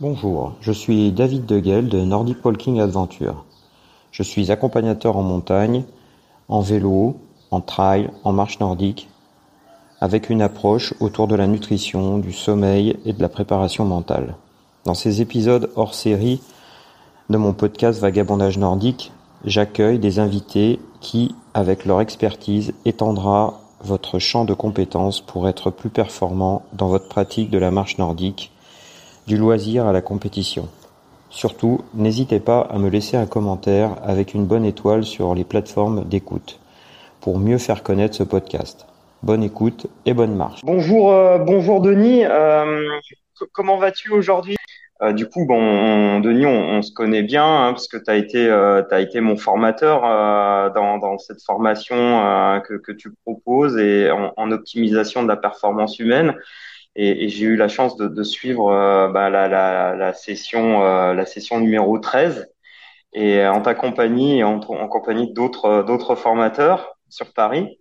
Bonjour, je suis David Deguel de Nordic Walking Adventure. Je suis accompagnateur en montagne, en vélo, en trail, en marche nordique, avec une approche autour de la nutrition, du sommeil et de la préparation mentale. Dans ces épisodes hors série de mon podcast Vagabondage nordique, j'accueille des invités qui, avec leur expertise, étendra votre champ de compétences pour être plus performant dans votre pratique de la marche nordique du loisir à la compétition. Surtout, n'hésitez pas à me laisser un commentaire avec une bonne étoile sur les plateformes d'écoute pour mieux faire connaître ce podcast. Bonne écoute et bonne marche. Bonjour, euh, bonjour Denis. Euh, comment vas-tu aujourd'hui? Euh, Du coup, bon, Denis, on, se connaît bien hein, parce que tu as été, as été mon formateur dans, cette formation que, tu proposes et en, optimisation de la performance humaine et, j'ai eu la chance de, suivre euh, bah, la, session euh, la session numéro 13 et en ta compagnie et en, compagnie d'autres d'autres formateurs sur Paris.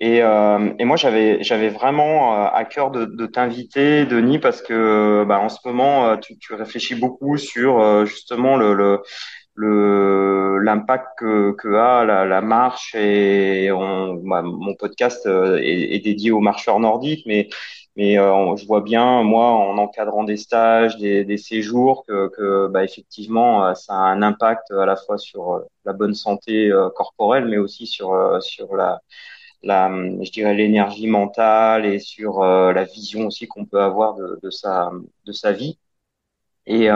Et, euh, et moi j'avais j'avais vraiment à cœur de, de t'inviter Denis parce que bah, en ce moment tu, tu réfléchis beaucoup sur justement le, le l'impact que, que a la, la marche. Et on, bah, mon podcast est, est, dédié aux marcheurs nordiques. Mais mais euh, je vois bien, moi, en encadrant des stages, des, des séjours, que, que bah, effectivement, euh, ça a un impact à la fois sur euh, la bonne santé corporelle, mais aussi sur sur la, la je dirais l'énergie mentale et sur la vision aussi qu'on peut avoir de, de sa de sa vie. Et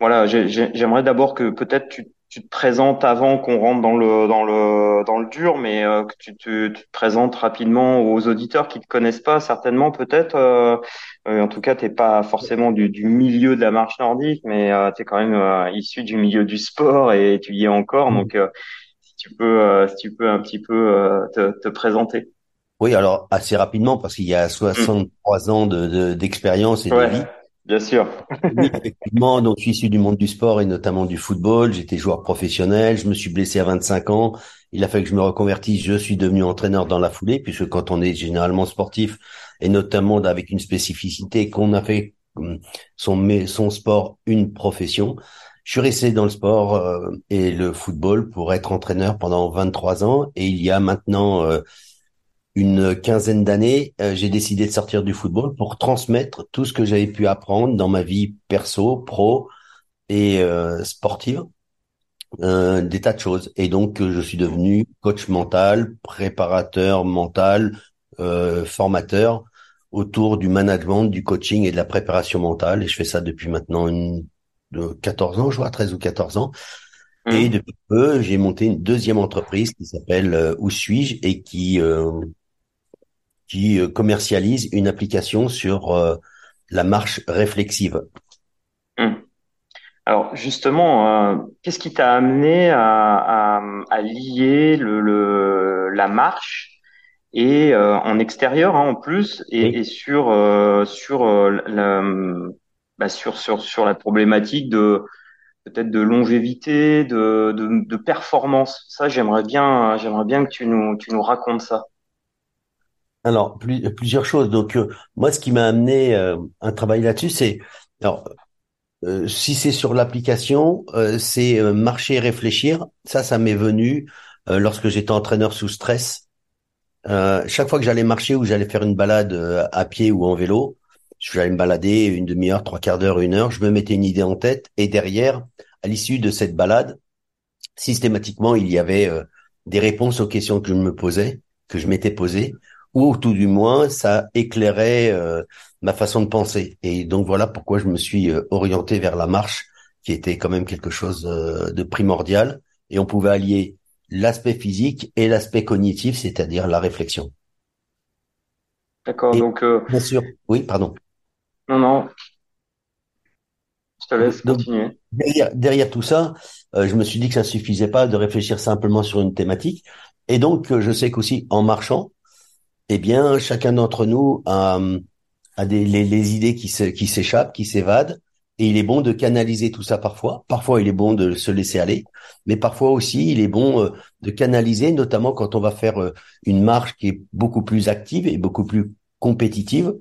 voilà, j'aimerais d'abord que peut-être tu tu te présentes avant qu'on rentre dans le dans le dans le dur, mais euh, que tu, te présentes rapidement aux auditeurs qui te connaissent pas certainement peut-être. Euh, euh, en tout cas, t'es pas forcément du, du, milieu de la marche nordique, mais tu es quand même issu du milieu du sport et tu y es encore. Donc, si tu peux si tu peux un petit peu te, te, présenter. Oui, alors assez rapidement parce qu'il y a 63 ans de d'expérience et de vie. Bien sûr. effectivement. Donc, je suis issu du monde du sport et notamment du football. J'étais joueur professionnel. Je me suis blessé à 25 ans. Il a fallu que je me reconvertisse. Je suis devenu entraîneur dans la foulée, puisque quand on est généralement sportif et notamment avec une spécificité qu'on a fait hum, son, son sport une profession, je suis resté dans le sport euh, et le football pour être entraîneur pendant 23 ans. Et il y a maintenant euh, une quinzaine d'années, euh, j'ai décidé de sortir du football pour transmettre tout ce que j'avais pu apprendre dans ma vie perso, pro et euh, sportive, euh, des tas de choses. Et donc, je suis devenu coach mental, préparateur mental, formateur autour du management, du coaching et de la préparation mentale. Et je fais ça depuis maintenant une, de 14 ans, je vois, 13 ou 14 ans. Et mmh. depuis peu, j'ai monté une deuxième entreprise qui s'appelle Où suis-je et qui qui euh, commercialise une application sur euh, la marche réflexive. Hum. Alors justement, euh, qu'est-ce qui t'a amené à, lier le, la marche et en extérieur hein, en plus et, sur sur la bah, sur sur sur la problématique de peut-être de longévité, de, de, de performance? Ça, j'aimerais bien j'aimerais bien que tu nous tu nous racontes ça. Alors, plusieurs choses. Donc, euh, moi, ce qui m'a amené euh, un travail là-dessus, c'est alors euh, si c'est sur l'application, c'est marcher et réfléchir. Ça, ça m'est venu lorsque j'étais entraîneur sous stress. chaque fois que j'allais marcher ou j'allais faire une balade à pied ou en vélo, j'allais me balader une demi-heure, trois quarts d'heure, une heure, je me mettais une idée en tête et derrière, à l'issue de cette balade, systématiquement, il y avait des réponses aux questions que je me posais, que je m'étais posées ou tout du moins ça éclairait euh, ma façon de penser. Et donc voilà pourquoi je me suis euh, orienté vers la marche, qui était quand même quelque chose euh, de primordial. Et on pouvait allier l'aspect physique et l'aspect cognitif, c'est-à-dire la réflexion. D'accord. Donc bien sûr. Oui, pardon. Non, non. Je te laisse continuer. Derrière, derrière, tout ça, je me suis dit que ça suffisait pas de réfléchir simplement sur une thématique. Et donc, je sais qu'aussi en marchant, eh bien, chacun d'entre nous a, des, les, idées qui qui s'échappent, qui s'évadent, et il est bon de canaliser tout ça parfois. Parfois, il est bon de se laisser aller, mais parfois aussi, il est bon euh, de canaliser, notamment quand on va faire euh, une marche qui est beaucoup plus active et beaucoup plus compétitive.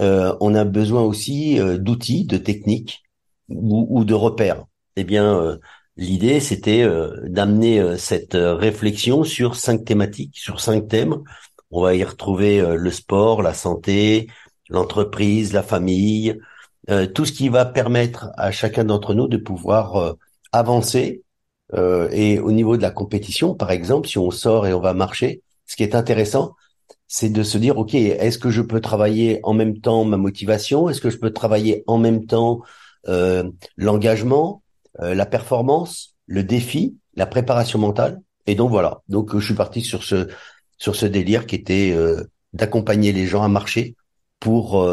Euh, on a besoin aussi d'outils, de techniques ou, de repères. Eh bien, l'idée, c'était d'amener cette réflexion sur cinq thématiques, sur cinq thèmes. On va y retrouver le sport, la santé, l'entreprise, la famille, tout ce qui va permettre à chacun d'entre nous de pouvoir avancer. et au niveau de la compétition, par exemple, si on sort et on va marcher, ce qui est intéressant, c'est de se dire, OK, est-ce que je peux travailler en même temps ma motivation? Est-ce que je peux travailler en même temps euh, l'engagement, euh, la performance, le défi, la préparation mentale? Et donc voilà, donc je suis parti sur ce sur ce délire qui était euh, d'accompagner les gens à marcher pour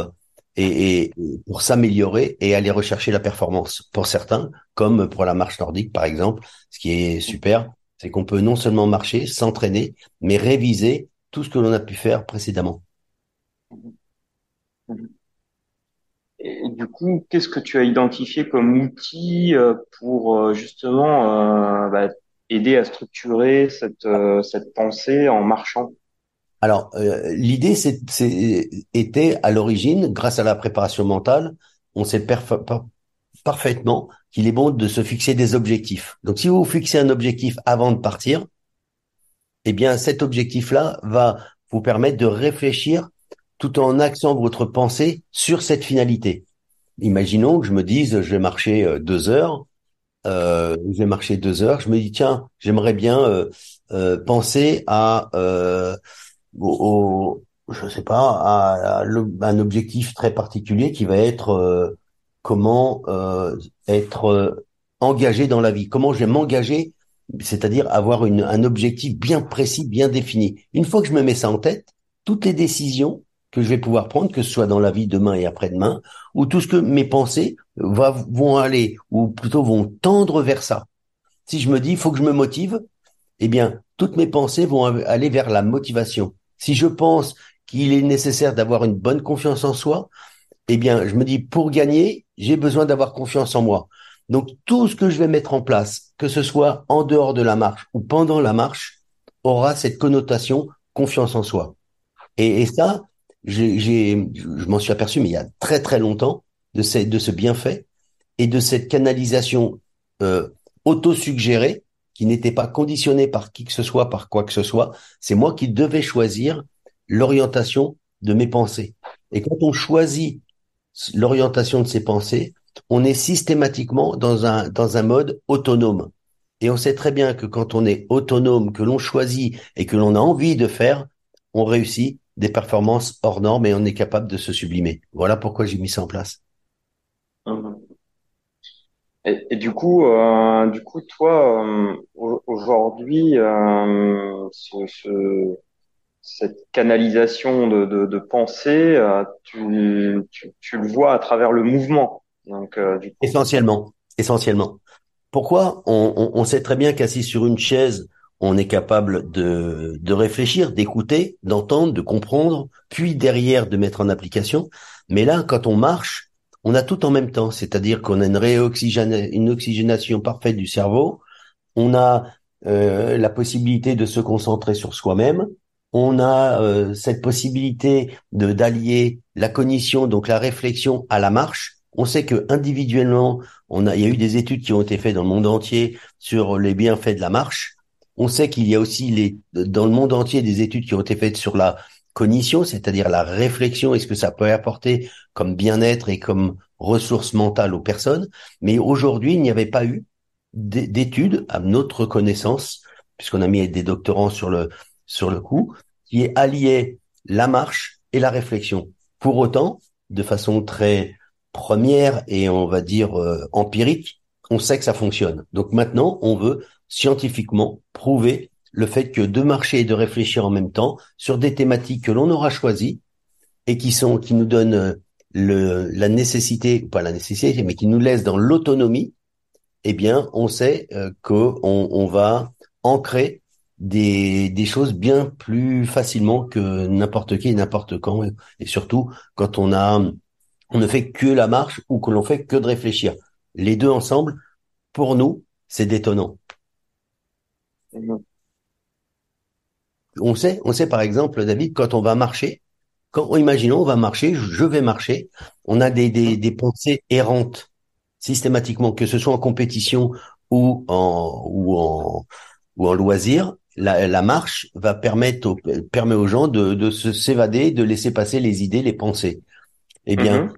et, et, pour s'améliorer et aller rechercher la performance. Pour certains, comme pour la marche nordique par exemple, ce qui est super, c'est qu'on peut non seulement marcher, s'entraîner, mais réviser tout ce que l'on a pu faire précédemment. Et du coup, qu'est-ce que tu as identifié comme outil euh, pour euh, justement euh, bah, aider à structurer cette, cette pensée en marchant Alors, l'idée c'est, était à l'origine, grâce à la préparation mentale, on sait parfaitement qu'il est bon de se fixer des objectifs. Donc si vous vous fixez un objectif avant de partir, eh bien cet objectif-là va vous permettre de réfléchir tout en axant votre pensée sur cette finalité. Imaginons que je me dise, je vais marcher euh, deux heures, euh, je vais marcher deux heures, je me dis tiens, j'aimerais bien euh, euh penser à, euh, au, je sais pas, à, un objectif très particulier qui va être euh, comment euh, être engagé dans la vie, comment je vais m'engager, c'est-à-dire avoir une, un objectif bien précis, bien défini. Une fois que je me mets ça en tête, toutes les décisions que je vais pouvoir prendre, que ce soit dans la vie demain et après-demain, ou tout ce que mes pensées vont aller, ou plutôt vont tendre vers ça. Si je me dis, il faut que je me motive, eh bien, toutes mes pensées vont aller vers la motivation. Si je pense qu'il est nécessaire d'avoir une bonne confiance en soi, eh bien, je me dis, pour gagner, j'ai besoin d'avoir confiance en moi. Donc tout ce que je vais mettre en place, que ce soit en dehors de la marche ou pendant la marche, aura cette connotation confiance en soi. Et, ça, je m'en suis aperçu, mais il y a très très longtemps, de, ce, de ce bienfait et de cette canalisation euh, auto-suggérée qui n'était pas conditionnée par qui que ce soit, par quoi que ce soit. C'est moi qui devais choisir l'orientation de mes pensées. Et quand on choisit l'orientation de ses pensées, on est systématiquement dans un, dans un mode autonome. Et on sait très bien que quand on est autonome, que l'on choisit et que l'on a envie de faire, on réussit des performances hors normes et on est capable de se sublimer. Voilà pourquoi j'ai mis ça en place. Et, du coup, euh, du coup, toi, euh, aujourd'hui, euh, ce, cette canalisation de, de, de pensée, tu, tu, tu, le vois à travers le mouvement. Donc, du coup... Essentiellement, essentiellement. Pourquoi on, on, on, sait très bien qu'assis sur une chaise, on est capable de, réfléchir, d'écouter, d'entendre, de comprendre, puis derrière de mettre en application. Mais là, quand on marche, on a tout en même temps, c'est-à-dire qu'on a une réoxygénation, oxygénation parfaite du cerveau, on a euh, la possibilité de se concentrer sur soi-même, on a euh, cette possibilité de d'allier la cognition, donc la réflexion, à la marche. On sait que individuellement, on a, il y a eu des études qui ont été faites dans le monde entier sur les bienfaits de la marche. On sait qu'il y a aussi les, dans le monde entier des études qui ont été faites sur la cognition, c'est-à-dire la réflexion et ce que ça peut apporter comme bien-être et comme ressources mentales aux personnes. Mais aujourd'hui, il n'y avait pas eu d'études, à notre connaissance, puisqu'on a mis des doctorants sur le sur le coup, qui allié la marche et la réflexion. Pour autant, de façon très première et on va dire euh, empirique, on sait que ça fonctionne. Donc maintenant, on veut scientifiquement prouver le fait que de marcher et de réfléchir en même temps sur des thématiques que l'on aura choisies et qui sont qui nous donnent euh, le, la nécessité, pas la nécessité, mais qui nous laissent dans l'autonomie, eh bien, on sait euh, qu'on on va ancrer des, des choses bien plus facilement que n'importe qui n'importe quand. Et surtout quand on a, on ne fait que la marche ou que l'on fait que de réfléchir. Les deux ensemble, pour nous, c'est détonnant. On sait, on sait par exemple, David, quand on va marcher, quand imaginons on va marcher, je vais marcher, on a des, des, des pensées errantes systématiquement, que ce soit en compétition ou en ou en ou en loisir, la, la marche va permettre permet aux gens de, de se s'évader, de laisser passer les idées, les pensées. Eh bien, mm-hmm.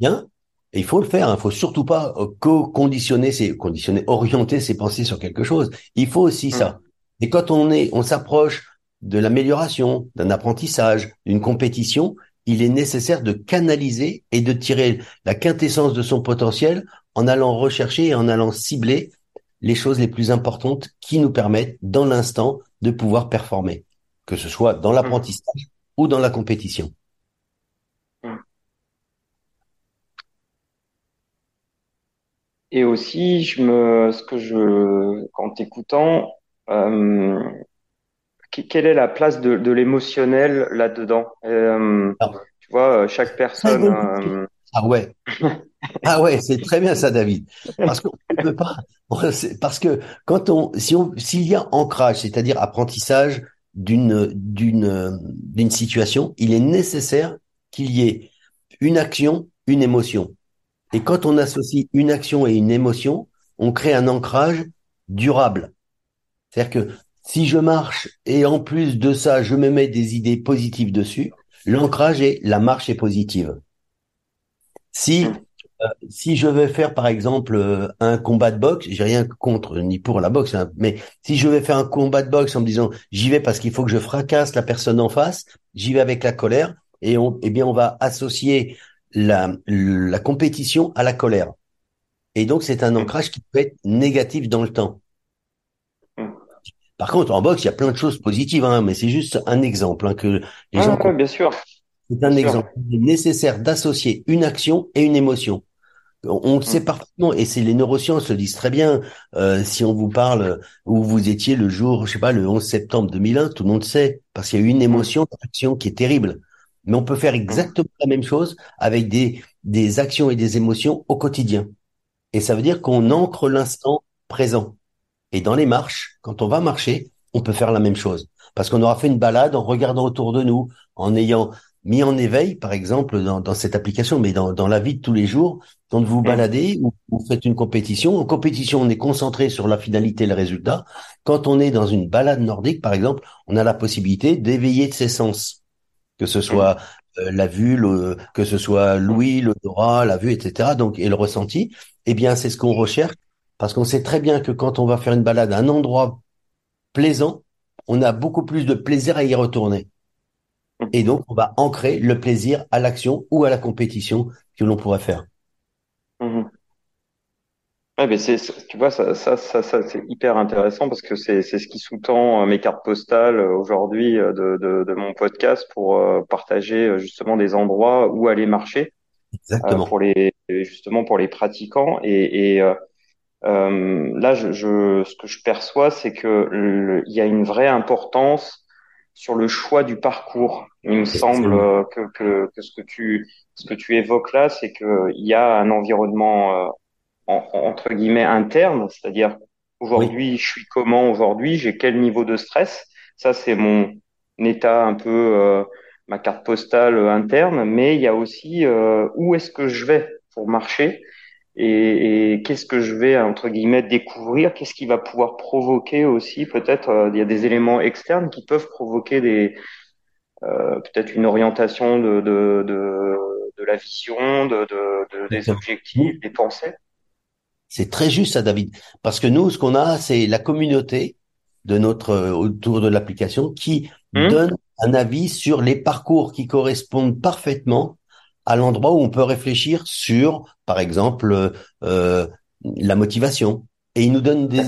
bien, et il faut le faire. Il hein. faut surtout pas euh, conditionner ses conditionner, orienter ses pensées sur quelque chose. Il faut aussi ça. Mm. Et quand on est, on s'approche de l'amélioration, d'un apprentissage, d'une compétition, il est nécessaire de canaliser et de tirer la quintessence de son potentiel en allant rechercher et en allant cibler les choses les plus importantes qui nous permettent, dans l'instant, de pouvoir performer, que ce soit dans l'apprentissage ou dans la compétition. Et aussi, je me, ce que je, en t'écoutant, euh, quelle est la place de, de l'émotionnel là-dedans? Euh, Tu vois, chaque personne. Euh... Ah ouais. ah ouais, c'est très bien ça, David. Parce qu'on peut pas. Parce que quand on, si on, s'il y a ancrage, c'est-à-dire apprentissage d'une d'une d'une situation, il est nécessaire qu'il y ait une action, une émotion. Et quand on associe une action et une émotion, on crée un ancrage durable. C'est-à-dire que si je marche et en plus de ça, je me mets des idées positives dessus, l'ancrage est la marche est positive. Si euh, si je vais faire par exemple euh, un combat de boxe, j'ai rien contre ni pour la boxe, hein, mais si je vais faire un combat de boxe en me disant j'y vais parce qu'il faut que je fracasse la personne en face, j'y vais avec la colère et eh bien on va associer la, la compétition à la colère. Et donc, c'est un ancrage qui peut être négatif dans le temps. Par contre, en boxe, il y a plein de choses positives, hein, mais c'est juste un exemple hein, que les gens. bien sûr. C'est un exemple. Il est nécessaire d'associer une action et une émotion. On le sait mm. parfaitement, et c'est les neurosciences le disent très bien. Euh, si on vous parle où vous étiez le jour, je sais pas, le 11 septembre 2001, tout le monde sait, parce qu'il y a eu une émotion, une action qui est terrible. Mais on peut faire exactement la même chose avec des, des actions et des émotions au quotidien. Et ça veut dire qu'on ancre l'instant présent. Et dans les marches, quand on va marcher, on peut faire la même chose. Parce qu'on aura fait une balade en regardant autour de nous, en ayant mis en éveil, par exemple, dans, dans cette application, mais dans, dans, la vie de tous les jours, quand vous baladez ou vous faites une compétition, en compétition, on est concentré sur la finalité et le résultat. Quand on est dans une balade nordique, par exemple, on a la possibilité d'éveiller ses sens que ce soit euh, la vue, le, que ce soit l'ouïe, l'odorat, la vue, etc. Donc et le ressenti, eh bien c'est ce qu'on recherche parce qu'on sait très bien que quand on va faire une balade à un endroit plaisant, on a beaucoup plus de plaisir à y retourner. Et donc on va ancrer le plaisir à l'action ou à la compétition que l'on pourrait faire. Mmh Ouais, mais c'est, tu vois, ça, ça, ça, ça c'est hyper intéressant parce que c'est, c'est ce qui sous-tend euh, mes cartes postales euh, aujourd'hui euh, de, de, de, mon podcast pour partager justement des endroits où aller marcher. Exactement. pour les, justement pour les pratiquants. Et, et euh, là, je, je, ce que je perçois, c'est que il y a une vraie importance sur le choix du parcours. Il me semble que, que, que, ce que tu, ce que tu évoques là, c'est qu'il y a un environnement entre guillemets interne, c'est-à-dire aujourd'hui je suis comment aujourd'hui, j'ai quel niveau de stress, ça c'est mon état un peu euh, ma carte postale interne, mais il y a aussi euh, où est-ce que je vais pour marcher et, et qu'est-ce que je vais entre guillemets découvrir, qu'est-ce qui va pouvoir provoquer aussi peut-être euh, il y a des éléments externes qui peuvent provoquer des peut-être une orientation de, de, de, de la vision, de, de, des objectifs, des pensées. C'est très juste ça, David. Parce que nous, ce qu'on a, c'est la communauté de notre euh, autour de l'application qui hmm? donne un avis sur les parcours qui correspondent parfaitement à l'endroit où on peut réfléchir sur, par exemple, euh, la motivation. Et il nous donne des,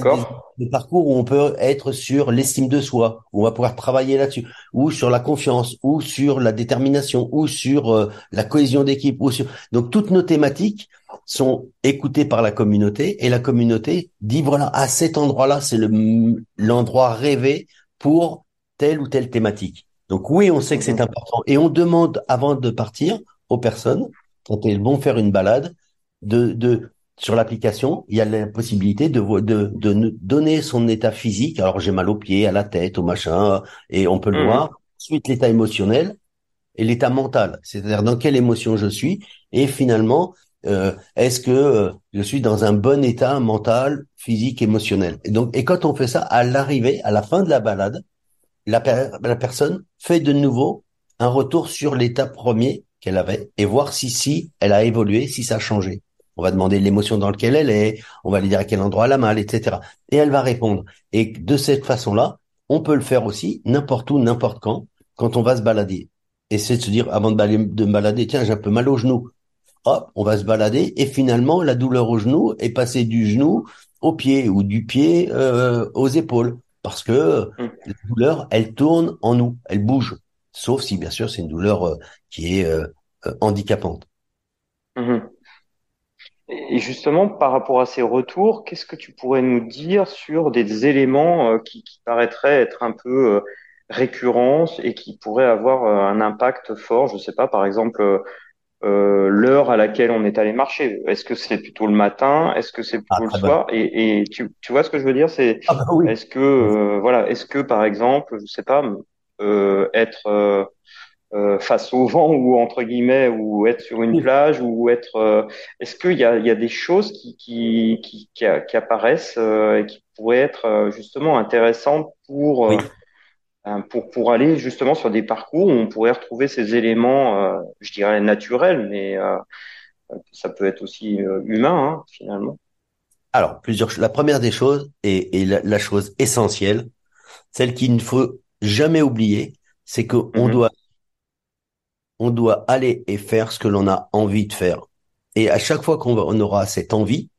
des, parcours où on peut être sur l'estime de soi, où on va pouvoir travailler là-dessus, ou sur la confiance, ou sur la détermination, ou sur euh, la cohésion d'équipe, ou sur donc toutes nos thématiques sont écoutés par la communauté et la communauté dit voilà à cet endroit-là c'est le l'endroit rêvé pour telle ou telle thématique. Donc oui, on sait que c'est mhm. important et on demande avant de partir aux personnes quand elles vont faire une balade de de sur l'application, il y a la possibilité de, de, de donner son état physique. Alors j'ai mal aux pieds, à la tête, au machin, et on peut le mhm. voir. Ensuite l'état émotionnel et l'état mental, c'est-à-dire dans quelle émotion je suis. Et finalement, euh, est-ce que euh, je suis dans un bon état mental, physique, émotionnel? Et donc, et quand on fait ça, à l'arrivée, à la fin de la balade, la, personne fait de nouveau un retour sur l'état premier qu'elle avait et voir si si elle a évolué, si ça a changé. On va demander l'émotion dans laquelle elle est, on va lui dire à quel endroit elle a mal, etc. Et elle va répondre. Et de cette façon-là, on peut le faire aussi n'importe où, n'importe quand, quand on va se balader. Et de se dire, avant de, de me balader, tiens, j'ai un peu mal au genou. Hop, on va se balader et finalement, la douleur au genou est passée du genou au pied ou du pied euh, aux épaules. Parce que mmh. la douleur, elle tourne en nous, elle bouge. Sauf si, bien sûr, c'est une douleur euh, qui est euh, handicapante. Mmh. Et justement, par rapport à ces retours, qu'est-ce que tu pourrais nous dire sur des éléments qui, qui, paraîtraient être un peu récurrents et qui pourraient avoir un impact fort Je ne sais pas, par exemple, l'heure à laquelle on est allé marcher. Est-ce que c'est plutôt le matin? Est-ce que c'est plutôt ah, le soir? et, et, tu, tu vois ce que je veux dire? C'est ah, bah est-ce que voilà, est-ce que par exemple, je sais pas, être euh, face au vent ou entre guillemets ou être sur une plage ou être euh, est-ce qu'il y a, il y a des choses qui qui, qui, qui, apparaissent euh, et qui pourraient être justement intéressantes pour pour pour aller justement sur des parcours où on pourrait retrouver ces éléments je dirais naturels mais ça peut être aussi humain hein, finalement alors plusieurs la première des choses et, et la, la, chose essentielle celle qu'il ne faut jamais oublier c'est que on mhm. doit on doit aller et faire ce que l'on a envie de faire. Et à chaque fois qu'on aura cette envie,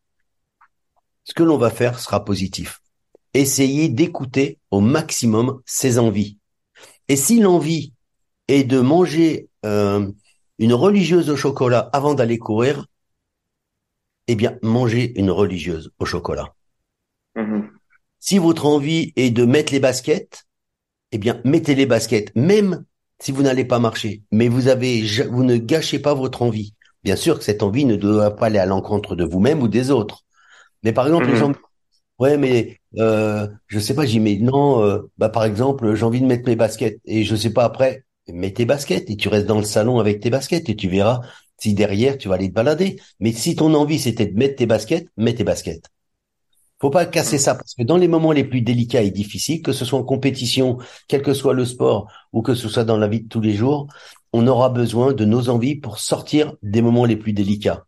ce que l'on va faire sera positif. Essayez d'écouter au maximum ses envies. Et si l'envie est de manger euh, une religieuse au chocolat avant d'aller courir, eh bien, mangez une religieuse au chocolat. Mm-hmm. Si votre envie est de mettre les baskets, eh bien, mettez les baskets, même si vous n'allez pas marcher, mais vous avez, vous ne gâchez pas votre envie. Bien sûr que cette envie ne doit pas aller à l'encontre de vous-même ou des autres. Mais par exemple, les mhm. gens, ouais, mais euh, je sais pas, j'y mets non. Euh, bah par exemple, j'ai envie de mettre mes baskets et je sais pas après, mets tes baskets et tu restes dans le salon avec tes baskets et tu verras si derrière tu vas aller te balader. Mais si ton envie c'était de mettre tes baskets, mets tes baskets. Faut pas casser ça parce que dans les moments les plus délicats et difficiles, que ce soit en compétition, quel que soit le sport ou que ce soit dans la vie de tous les jours, on aura besoin de nos envies pour sortir des moments les plus délicats.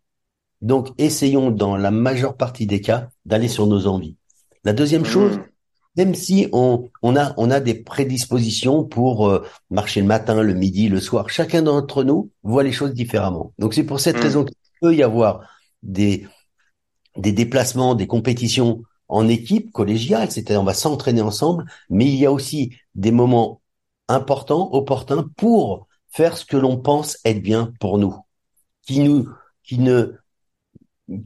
Donc, essayons dans la majeure partie des cas d'aller sur nos envies. La deuxième mmh. chose, même si on, on, a, on a des prédispositions pour euh, marcher le matin, le midi, le soir, chacun d'entre nous voit les choses différemment. Donc, c'est pour cette mmh. raison qu'il peut y avoir des, des déplacements, des compétitions en équipe, collégiale, c'est-à-dire on va s'entraîner ensemble, mais il y a aussi des moments importants, opportuns pour faire ce que l'on pense être bien pour nous, qui nous, qui ne,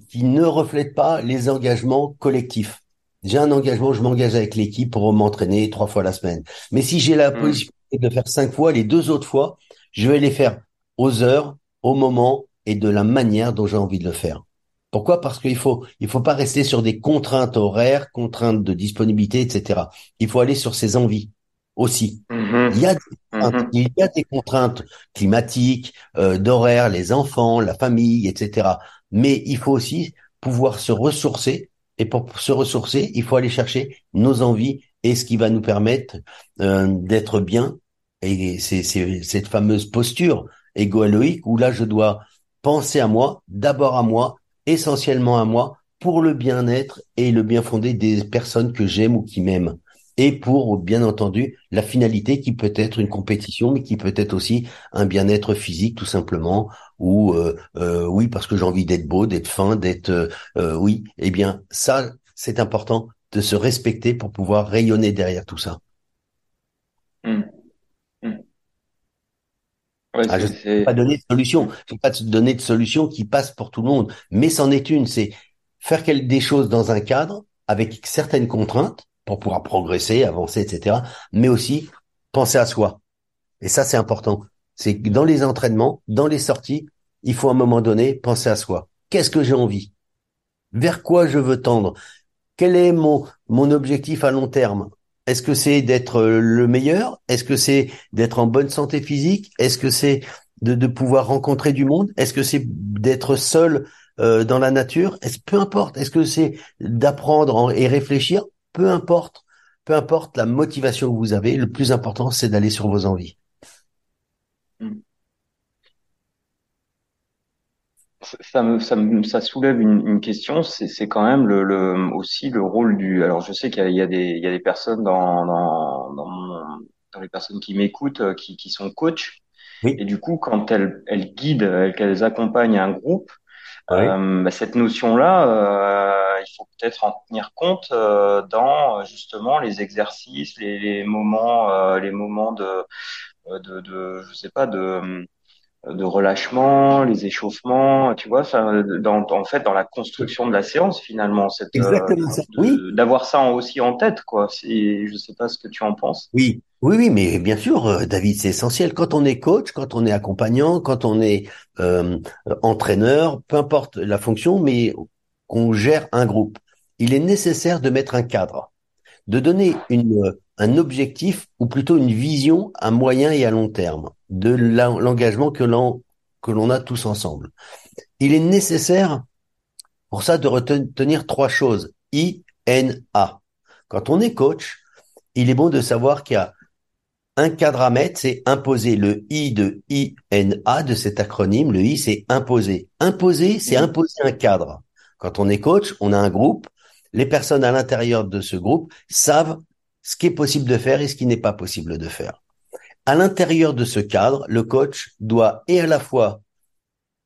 qui ne reflètent pas les engagements collectifs. J'ai un engagement, je m'engage avec l'équipe pour m'entraîner trois fois la semaine. Mais si j'ai la mmh. possibilité de faire cinq fois, les deux autres fois, je vais les faire aux heures, au moment et de la manière dont j'ai envie de le faire. Pourquoi? Parce qu'il faut il faut pas rester sur des contraintes horaires, contraintes de disponibilité, etc. Il faut aller sur ses envies aussi. Mm-hmm. Il, y a des mm-hmm. il y a des contraintes climatiques, euh, d'horaire, les enfants, la famille, etc. Mais il faut aussi pouvoir se ressourcer. Et pour se ressourcer, il faut aller chercher nos envies et ce qui va nous permettre euh, d'être bien. Et c'est cette fameuse posture égoïque où là, je dois penser à moi, d'abord à moi, essentiellement à moi pour le bien-être et le bien fondé des personnes que j'aime ou qui m'aiment. Et pour, bien entendu, la finalité qui peut être une compétition, mais qui peut être aussi un bien-être physique, tout simplement, ou euh, euh, oui, parce que j'ai envie d'être beau, d'être fin, d'être euh, oui. Eh bien, ça, c'est important de se respecter pour pouvoir rayonner derrière tout ça. Mmh. Ah, je ne vais pas donner de solution. Je ne pas te donner de solution qui passe pour tout le monde. Mais c'en est une, c'est faire des choses dans un cadre avec certaines contraintes pour pouvoir progresser, avancer, etc. Mais aussi penser à soi. Et ça, c'est important. C'est que dans les entraînements, dans les sorties, il faut à un moment donné penser à soi. Qu'est-ce que j'ai envie? Vers quoi je veux tendre? Quel est mon, objectif à long terme? Est-ce que c'est d'être le meilleur? Est-ce que c'est d'être en bonne santé physique? Est-ce que c'est de, de, pouvoir rencontrer du monde? Est-ce que c'est d'être seul euh, dans la nature, est-ce peu importe. Est-ce que c'est d'apprendre et réfléchir? Peu importe. Peu importe la motivation que vous avez. Le plus important, c'est d'aller sur vos envies. Ça, me, ça, me, ça soulève une, une question, c'est quand même le, le, aussi le rôle du. Alors je sais qu'il y, y, a des il y a des personnes dans dans, dans, dans les personnes qui m'écoutent euh, qui, qui sont coachs oui. et du coup quand elles elles guident, qu'elles accompagnent un groupe, euh, bah, cette notion-là, euh, il faut peut-être en tenir compte euh, dans justement les exercices, les, les moments, euh, les moments de, de, de, je sais pas, de de relâchement, les échauffements, tu vois, ça, dans, en fait, dans la construction de la séance, finalement, cette, Exactement ça. oui. d'avoir ça aussi en tête, quoi. C'est, je sais pas ce que tu en penses. Oui, oui, oui, mais bien sûr, David, c'est essentiel. Quand on est coach, quand on est accompagnant, quand on est euh, entraîneur, peu importe la fonction, mais qu'on gère un groupe, il est nécessaire de mettre un cadre, de donner une, un objectif ou plutôt une vision à moyen et à long terme de l'engagement que l'on que l'on a tous ensemble. Il est nécessaire pour ça de retenir trois choses. I N A. Quand on est coach, il est bon de savoir qu'il y a un cadre à mettre, c'est imposer. Le I de INA de cet acronyme, le I c'est imposer. Imposer, c'est imposer un cadre. Quand on est coach, on a un groupe. Les personnes à l'intérieur de ce groupe savent ce qui est possible de faire et ce qui n'est pas possible de faire. À l'intérieur de ce cadre, le coach doit et à la fois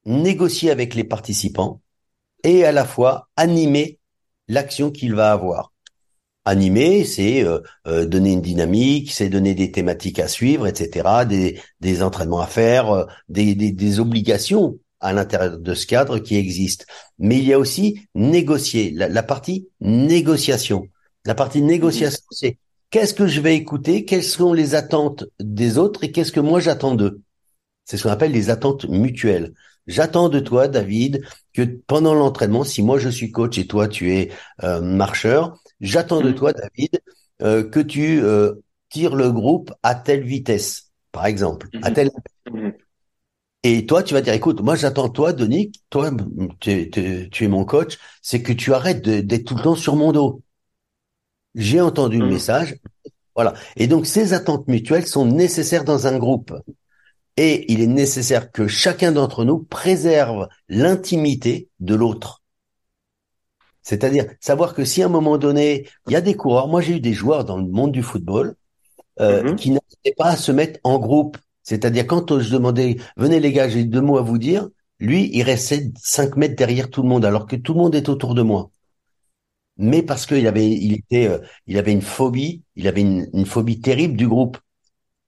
négocier avec les participants et à la fois animer l'action qu'il va avoir. Animer, c'est euh, euh, donner une dynamique, c'est donner des thématiques à suivre, etc., des, des entraînements à faire, euh, des, des, des, obligations à l'intérieur de ce cadre qui existe. Mais il y a aussi négocier, la, la partie négociation. La partie négociation, c'est qu'est-ce que je vais écouter, quelles sont les attentes des autres et qu'est-ce que moi j'attends d'eux. C'est ce qu'on appelle les attentes mutuelles. J'attends de toi, David, que pendant l'entraînement, si moi je suis coach et toi tu es euh, marcheur, j'attends de mm. toi, David, euh, que tu euh, tires le groupe à telle vitesse, par exemple, à mm-hmm. telle. Mm-hmm. Et toi, tu vas dire, écoute, moi j'attends toi, Denis, toi, tu, tu es mon coach, c'est que tu arrêtes d'être tout le temps sur mon dos j'ai entendu le mmh. message. Voilà. Et donc, ces attentes mutuelles sont nécessaires dans un groupe. Et il est nécessaire que chacun d'entre nous préserve l'intimité de l'autre. C'est-à-dire savoir que si à un moment donné, il y a des coureurs, moi j'ai eu des joueurs dans le monde du football euh, mmh. qui n'arrivaient pas à se mettre en groupe. C'est-à-dire quand je demandais, venez les gars, j'ai deux mots à vous dire, lui, il restait cinq mètres derrière tout le monde alors que tout le monde est autour de moi mais parce qu'il avait, il était, euh, il avait une phobie, il avait une, phobie terrible du groupe.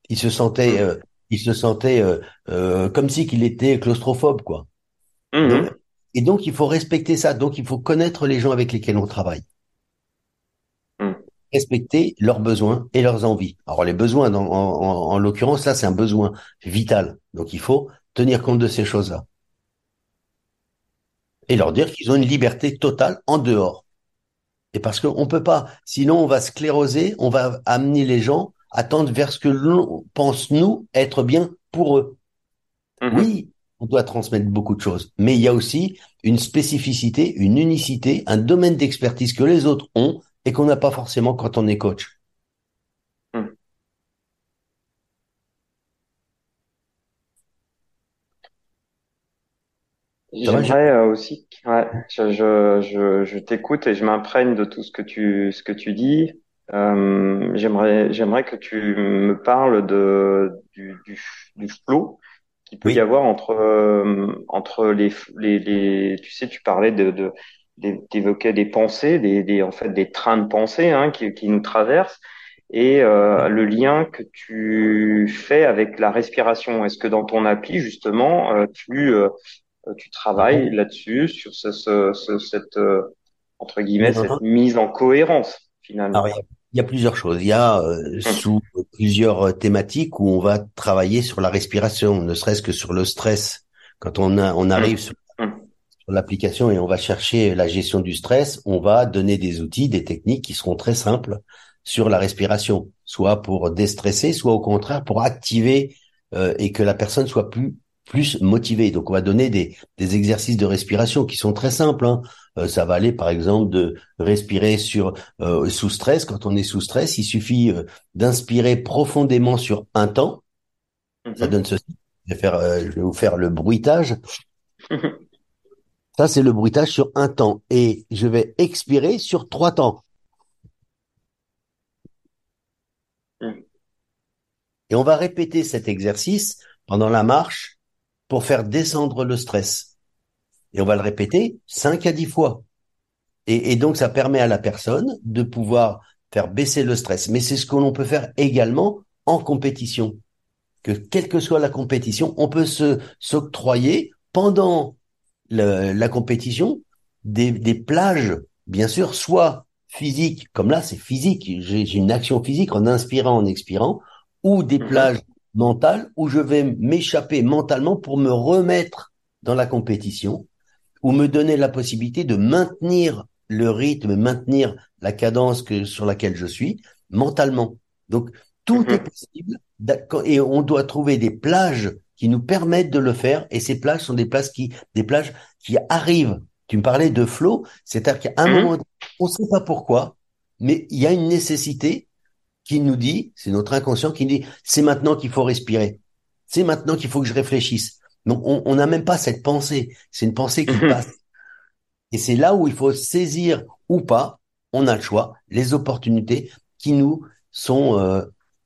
Il se sentait, euh, il se sentait euh, comme si qu'il était claustrophobe, quoi. Mmh. et donc il faut respecter ça. Donc il faut connaître les gens avec lesquels on travaille. Mmh. Respecter leurs besoins et leurs envies. Alors les besoins, en, en, en l'occurrence, là c'est un besoin vital. Donc il faut tenir compte de ces choses-là et leur dire qu'ils ont une liberté totale en dehors. Et parce qu'on peut pas, sinon on va scléroser, on va amener les gens à tendre vers ce que l'on pense nous être bien pour eux. Mhm. Oui, on doit transmettre beaucoup de choses, mais il y a aussi une spécificité, une unicité, un domaine d'expertise que les autres ont et qu'on n'a pas forcément quand on est coach. J'aimerais euh, aussi, ouais, je, je, je, je t'écoute et je m'imprègne de tout ce que tu, ce que tu dis. Euh, j'aimerais, j'aimerais que tu me parles de du, du, du flow qu'il peut y avoir entre euh, entre les, les, les, tu sais, tu parlais de, de d'évoquer des pensées, des, des, en fait des trains de pensée hein, qui, qui nous traversent. Et euh, le lien que tu fais avec la respiration. Est-ce que dans ton appli justement, euh, tu euh, tu travailles là-dessus, sur ce, ce, cette euh, entre guillemets cette mise en cohérence finalement? Il, y a, plusieurs choses. Il y a euh, hum. sous plusieurs thématiques où on va travailler sur la respiration, ne serait-ce que sur le stress. Quand on a, on hum. arrive sur, hum. sur l'application et on va chercher la gestion du stress, on va donner des outils, des techniques qui seront très simples sur la respiration, soit pour déstresser, soit au contraire pour activer et que la personne soit plus plus motivé. Donc on va donner des, des exercices de respiration qui sont très simples. Hein. Euh, ça va aller par exemple de respirer sur euh, sous stress. Quand on est sous stress, il suffit euh, d'inspirer profondément sur un temps. Ça mhm. donne ceci. Je vais, faire, je vais vous faire le bruitage. Ça, c'est le bruitage sur un temps. Et je vais expirer sur trois temps. Mhm. Et on va répéter cet exercice pendant la marche pour faire descendre le stress. Et on va le répéter 5 à 10 fois. Et, donc, ça permet à la personne de pouvoir faire baisser le stress. Mais c'est ce que l'on peut faire également en compétition. Que quelle que soit la compétition, on peut se s'octroyer pendant la compétition des, des plages, bien sûr, soit physiques, comme là c'est physique, j'ai une action physique en inspirant, en expirant, ou des mhm. plages mentales où je vais m'échapper mentalement pour me remettre dans la compétition ou me donner la possibilité de maintenir le rythme, maintenir la cadence que, sur laquelle je suis mentalement. Donc, tout est possible et on doit trouver des plages qui nous permettent de le faire et ces plages sont des plages qui, des plages qui arrivent. Tu me parlais de flow, c'est-à-dire qu'à un mmh. moment, on ne sait pas pourquoi, mais il y a une nécessité qui nous dit, c'est notre inconscient qui dit, c'est maintenant qu'il faut respirer. C'est maintenant qu'il faut que je réfléchisse. Donc, on n'a même pas cette pensée. C'est une pensée qui mhm. passe. Et c'est là où il faut saisir ou pas, on a le choix, les opportunités qui nous sont, euh,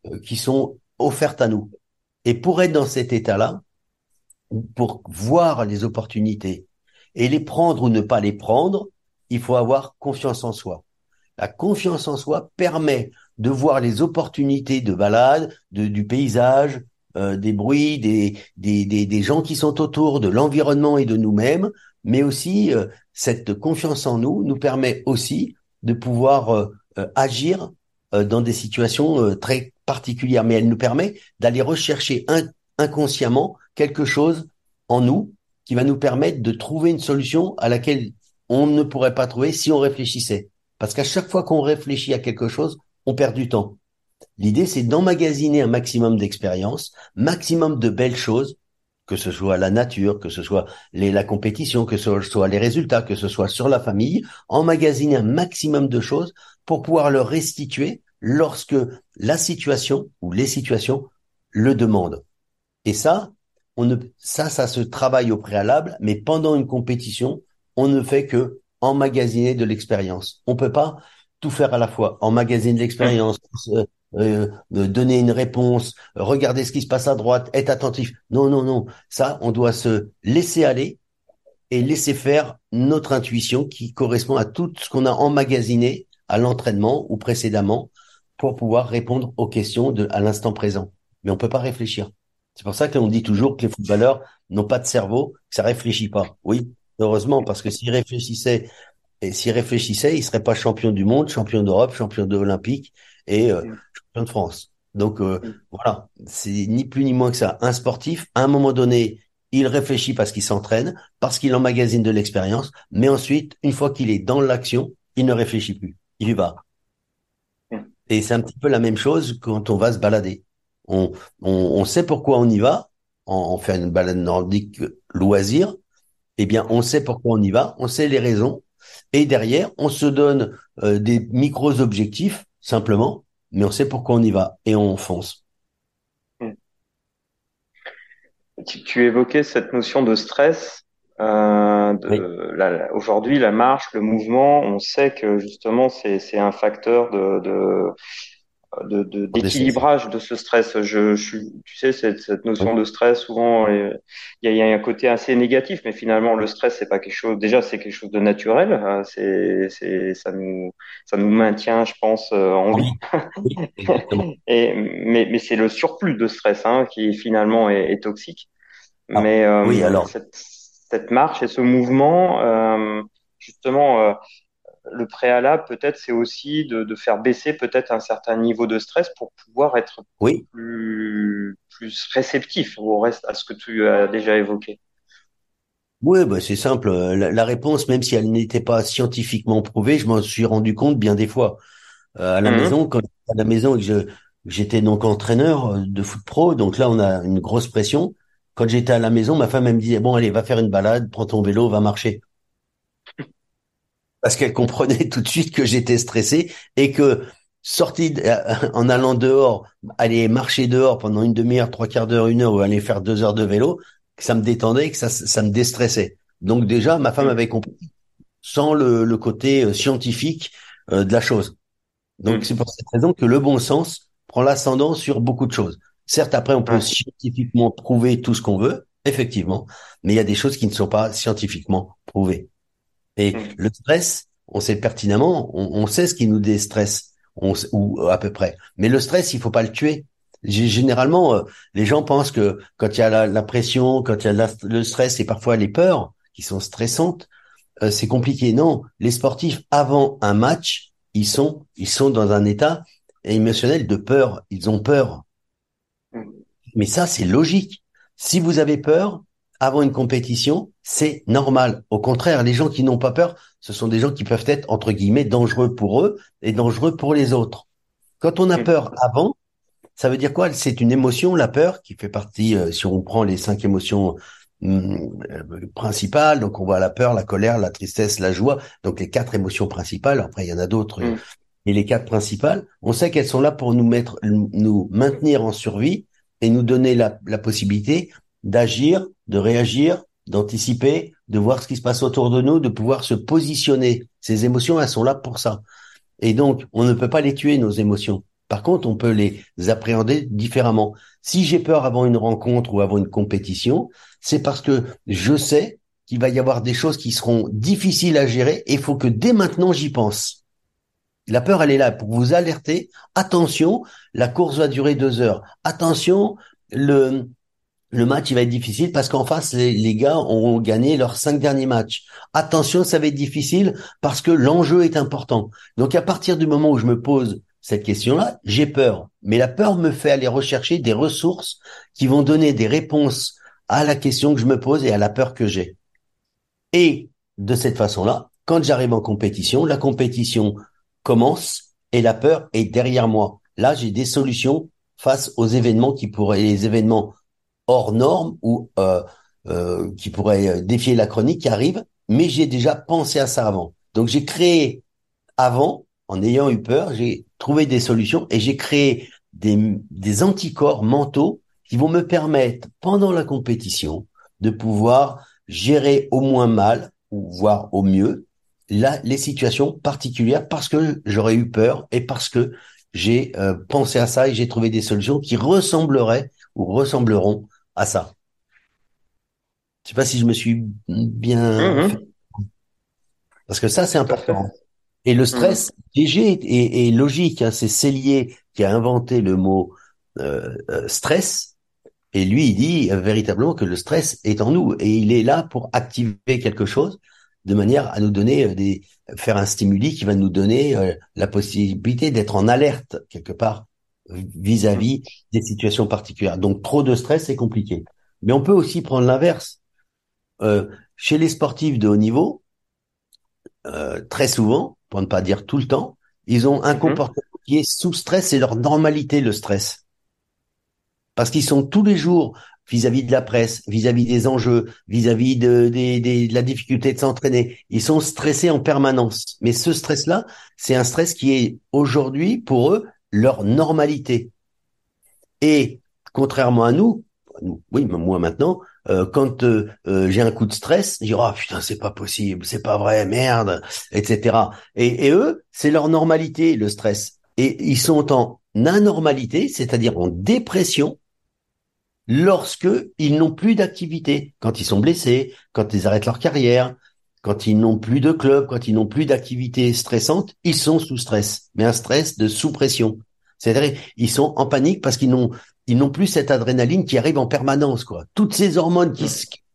euh, qui sont offertes à nous. Et pour être dans cet état-là, pour voir les opportunités et les prendre ou ne pas les prendre, il faut avoir confiance en soi. La confiance en soi permet de voir les opportunités de balade, de, du paysage, euh, des bruits, des, gens qui sont autour, de l'environnement et de nous-mêmes, mais aussi euh, cette confiance en nous nous permet aussi de pouvoir euh, agir dans des situations très particulières, mais elle nous permet d'aller rechercher inconsciemment quelque chose en nous qui va nous permettre de trouver une solution à laquelle on ne pourrait pas trouver si on réfléchissait. Parce qu'à chaque fois qu'on réfléchit à quelque chose, on perd du temps. L'idée, c'est d'emmagasiner un maximum d'expérience, maximum de belles choses, que ce soit la nature, que ce soit la compétition, que ce soit les résultats, que ce soit sur la famille, emmagasiner un maximum de choses pour pouvoir le restituer lorsque la situation ou les situations le demandent. Et ça, ça, ça se travaille au préalable, mais pendant une compétition, on ne fait que emmagasiner de l'expérience. On peut pas tout faire à la fois, emmagasiner de l'expérience, euh, donner une réponse, regarder ce qui se passe à droite, être attentif. Non, non, non. Ça, on doit se laisser aller et laisser faire notre intuition qui correspond à tout ce qu'on a emmagasiné à l'entraînement ou précédemment pour pouvoir répondre aux questions à l'instant présent. Mais on peut pas réfléchir. C'est pour ça qu'on dit toujours que les footballeurs n'ont pas de cerveau, que ça réfléchit pas. Oui, heureusement, parce que s'ils réfléchissaient, et s'ils réfléchissaient, ils seraient pas champions du monde, champions d'Europe, champions olympiques et euh, de France. Donc euh, mm. voilà, c'est ni plus ni moins que ça. Un sportif, à un moment donné, il réfléchit parce qu'il s'entraîne, parce qu'il emmagasine de l'expérience, mais ensuite, une fois qu'il est dans l'action, il ne réfléchit plus, il y va. Mm. Et c'est un petit peu la même chose quand on va se balader. On, on, on sait pourquoi on y va, on, on, fait une balade nordique loisir, eh bien, on sait pourquoi on y va, on sait les raisons, et derrière, on se donne euh, des micros objectifs simplement mais on sait pourquoi on y va et on fonce. Hmm. Tu, évoquais cette notion de stress. Euh, Aujourd'hui, la marche, le mouvement, on sait que justement c'est un facteur de, de de d'équilibrage de, ce stress. Je, je, tu sais, cette, cette notion de stress, souvent, il y a, y a, un côté assez négatif, mais finalement, le stress, c'est pas quelque chose. Déjà, c'est quelque chose de naturel. Hein, c'est, c'est, ça nous, ça nous maintient, je pense, euh, en vie. Et mais, mais c'est le surplus de stress hein, qui finalement est, est toxique. Ah, mais euh, oui, alors cette, cette, marche et ce mouvement, euh, justement le préalable, peut-être, c'est aussi de, faire baisser peut-être un certain niveau de stress pour pouvoir être plus, plus réceptif au reste à ce que tu as déjà évoqué. Oui, bah c'est simple. La, réponse, même si elle n'était pas scientifiquement prouvée, je m'en suis rendu compte bien des fois. Euh, à la mhm. maison, quand à la maison que j'étais donc entraîneur de foot pro, donc là on a une grosse pression. quand j'étais à la maison, ma femme elle me disait bon allez va faire une balade, prends ton vélo, va marcher. Parce qu'elle comprenait tout de suite que j'étais stressé et que sorti euh, en allant dehors, aller marcher dehors pendant une demi-heure, trois quarts d'heure, une heure ou aller faire deux heures de vélo, que ça me détendait, que ça, ça me déstressait. Donc déjà, ma femme mm. avait compris sans le, le côté euh, scientifique euh, de la chose. Donc mm. c'est pour cette raison que le bon sens prend l'ascendant sur beaucoup de choses. Certes, après, on peut scientifiquement prouver tout ce qu'on veut, effectivement, mais il y a des choses qui ne sont pas scientifiquement prouvées. Et mm. le stress, on sait pertinemment, on, on sait ce qui nous déstresse ou à peu près. Mais le stress, il faut pas le tuer. Généralement, euh, les gens pensent que quand il y a la, pression, quand il y a le stress et parfois les peurs qui sont stressantes, euh, c'est compliqué. Non, les sportifs avant un match, ils sont ils sont dans un état émotionnel de peur. Ils ont peur. Mm. Mais ça, c'est logique. Si vous avez peur avant une compétition, c'est normal. Au contraire, les gens qui n'ont pas peur, ce sont des gens qui peuvent être, entre guillemets, dangereux pour eux et dangereux pour les autres. Quand on a peur avant, ça veut dire quoi? C'est une émotion, la peur, qui fait partie, euh, si on prend les cinq émotions mm, euh, principales, donc on voit la peur, la colère, la tristesse, la joie, donc les quatre émotions principales, après il y en a d'autres, mm. et les quatre principales, on sait qu'elles sont là pour nous mettre, nous maintenir en survie et nous donner la, la possibilité d'agir, de réagir, d'anticiper, de voir ce qui se passe autour de nous, de pouvoir se positionner. Ces émotions, elles sont là pour ça. Et donc, on ne peut pas les tuer, nos émotions. Par contre, on peut les appréhender différemment. Si j'ai peur avant une rencontre ou avant une compétition, c'est parce que je sais qu'il va y avoir des choses qui seront difficiles à gérer et il faut que dès maintenant j'y pense. La peur, elle est là pour vous alerter. Attention, la course va durer deux heures. Attention, le, le match il va être difficile parce qu'en face les, gars ont gagné leurs cinq derniers matchs. Attention, ça va être difficile parce que l'enjeu est important. Donc à partir du moment où je me pose cette question-là, j'ai peur. Mais la peur me fait aller rechercher des ressources qui vont donner des réponses à la question que je me pose et à la peur que j'ai. Et de cette façon-là, quand j'arrive en compétition, la compétition commence et la peur est derrière moi. Là, j'ai des solutions face aux événements qui pourraient, les événements hors norme ou euh, euh, qui pourrait défier la chronique qui arrive, mais j'ai déjà pensé à ça avant. Donc j'ai créé avant, en ayant eu peur, j'ai trouvé des solutions et j'ai créé des, anticorps mentaux qui vont me permettre, pendant la compétition, de pouvoir gérer au moins mal, ou voire au mieux, les situations particulières parce que j'aurais eu peur et parce que j'ai euh, pensé à ça et j'ai trouvé des solutions qui ressembleraient ou ressembleront à ça. Je sais pas si je me suis bien mmh, mmh. parce que ça c'est important. Et le stress léger mmh. est, logique. Hein. C'est Cellier qui a inventé le mot euh, euh, stress. Et lui, il dit euh, véritablement que le stress est en nous et il est là pour activer quelque chose de manière à nous donner des faire un stimuli qui va nous donner la possibilité d'être en alerte quelque part vis-à-vis des situations particulières. Donc trop de stress, c'est compliqué. Mais on peut aussi prendre l'inverse. Euh, chez les sportifs de haut niveau, euh, très souvent, pour ne pas dire tout le temps, ils ont un mhm. comportement qui est sous stress, c'est leur normalité le stress. Parce qu'ils sont tous les jours vis-à-vis de la presse, vis-à-vis des enjeux, vis-à-vis de, de, la difficulté de s'entraîner. Ils sont stressés en permanence. Mais ce stress-là, c'est un stress qui est aujourd'hui, pour eux, leur normalité. Et contrairement à nous, oui, moi maintenant, euh, quand euh, euh, j'ai un coup de stress, je dis oh putain c'est pas possible, c'est pas vrai, merde, etc. Et, et eux, c'est leur normalité le stress. Et ils sont en anormalité, c'est-à-dire en dépression, lorsque ils n'ont plus d'activité, quand ils sont blessés, quand ils arrêtent leur carrière, quand ils n'ont plus de club, quand ils n'ont plus d'activité stressante, ils sont sous stress, mais un stress de sous-pression. C'est-à-dire, ils sont en panique parce qu'ils n'ont, ils n'ont plus cette adrénaline qui arrive en permanence, quoi. Toutes ces hormones qui,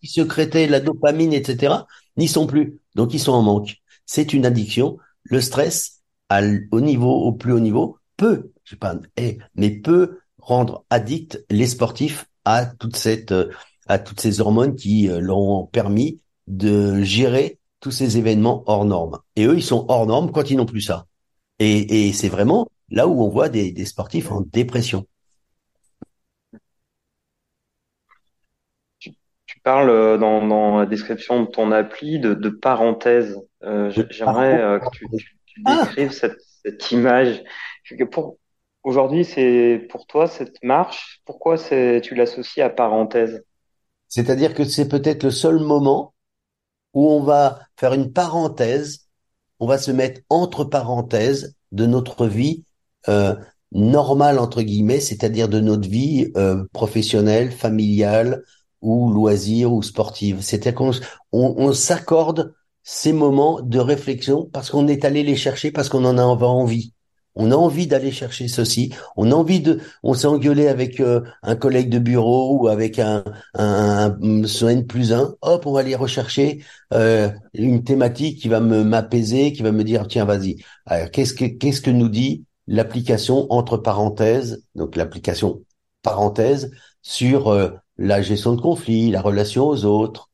qui secrétaient la dopamine, etc., n'y sont plus. Donc, ils sont en manque. C'est une addiction. Le stress, au niveau, au plus haut niveau, peut, je sais pas, mais peut rendre addict les sportifs à toute cette, à toutes ces hormones qui euh, leur ont permis de gérer tous ces événements hors normes. Et eux, ils sont hors normes quand ils n'ont plus ça. Et, et c'est vraiment là où on voit des, des, sportifs en dépression. tu parles dans, dans, la description de ton appli de, de parenthèse. Euh, J'aimerais que tu, tu, ah. décrives cette, cette, image. Aujourd'hui, c'est pour toi cette marche. Pourquoi tu l'associes à parenthèse? C'est-à-dire que c'est peut-être le seul moment où on va faire une parenthèse, on va se mettre entre parenthèses de notre vie euh, normale entre guillemets, c'est-à-dire de notre vie euh, professionnelle, familiale ou loisir ou sportive. C'est-à-dire qu'on on, s'accorde ces moments de réflexion parce qu'on est allé les chercher, parce qu'on en a envie on a envie d'aller chercher ceci, on a envie de, on s'est engueulé avec euh, un collègue de bureau ou avec un, un, un plus un, hop, on va aller rechercher euh, une thématique qui va me m'apaiser, qui va me dire tiens vas-y, qu'est-ce que qu'est-ce que nous dit l'application entre parenthèses, donc l'application parenthèse sur euh, la gestion de conflits, la relation aux autres,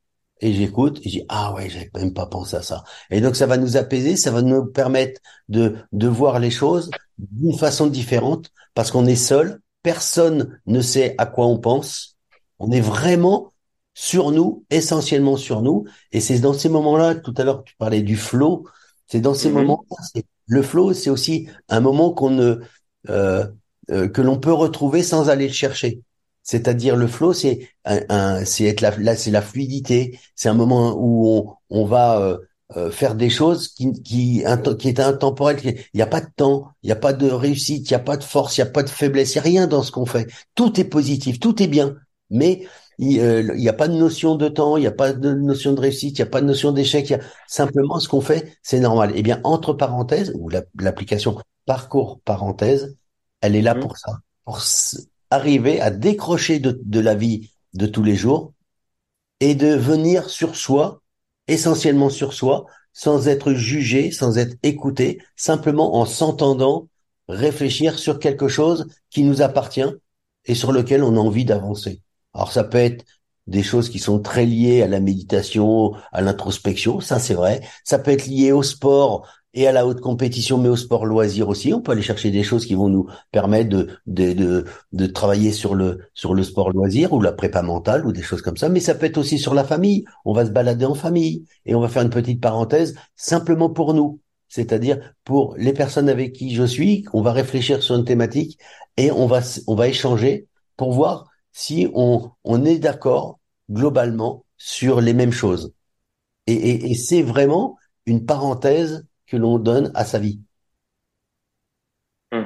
et j'écoute et je dis ah ouais j'avais même pas pensé à ça et donc ça va nous apaiser ça va nous permettre de de voir les choses d'une façon différente parce qu'on est seul personne ne sait à quoi on pense. On est vraiment sur nous essentiellement sur nous. Et c'est dans ces moments-là tout à l'heure tu parlais du flow. C'est dans ces mm-hmm. moments-là le flow c'est aussi un moment qu'on ne euh, euh, que l'on peut retrouver sans aller le chercher c'est-à-dire le flow, c'est un, c'est être là, c'est la fluidité. C'est un moment où on, on va euh, euh, faire des choses qui qui qui est intemporel. Il n'y a pas de temps, il n'y a pas de réussite, il n'y a pas de force, il n'y a pas de faiblesse, il n'y a rien dans ce qu'on fait. Tout est positif, tout est bien, mais il n'y a pas de notion de temps, il n'y a pas de notion de réussite, il n'y a pas de notion d'échec. Il y a simplement ce qu'on fait, c'est normal. Eh bien, entre parenthèses ou l'application parcours parenthèse, elle est là mmh. pour ça, pour arriver à décrocher de, la vie de tous les jours et de venir sur soi, essentiellement sur soi, sans être jugé, sans être écouté, simplement en s'entendant réfléchir sur quelque chose qui nous appartient et sur lequel on a envie d'avancer. Alors ça peut être des choses qui sont très liées à la méditation, à l'introspection, ça c'est vrai. Ça peut être lié au sport, et à la haute compétition, mais au sport loisir aussi. On peut aller chercher des choses qui vont nous permettre de, de, de, de, travailler sur le, sur le sport loisir ou la prépa mentale ou des choses comme ça. Mais ça peut être aussi sur la famille. On va se balader en famille et on va faire une petite parenthèse simplement pour nous. C'est-à-dire pour les personnes avec qui je suis, on va réfléchir sur une thématique et on va, on va échanger pour voir si on, on est d'accord globalement sur les mêmes choses. Et, et, et c'est vraiment une parenthèse que l'on donne à sa vie. Hmm.